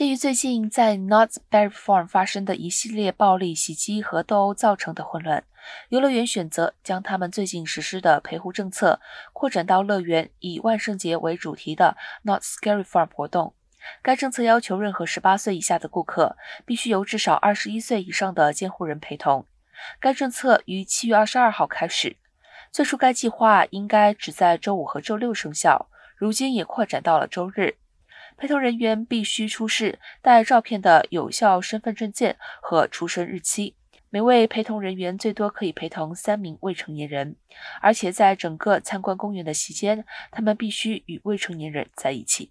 鉴于最近在 Knott's Berry Farm 发生的一系列暴力袭击和斗殴造成的混乱，游乐园选择将他们最近实施的陪护政策扩展到乐园以万圣节为主题的 Not Scary Farm 活动。该政策要求任何18岁以下的顾客必须由至少21岁以上的监护人陪同。该政策于7月22号开始。最初该计划应该只在周五和周六生效，如今也扩展到了周日。陪同人员必须出示带照片的有效身份证件和出生日期。每位陪同人员最多可以陪同三名未成年人，而且在整个参观公园的期间，他们必须与未成年人在一起。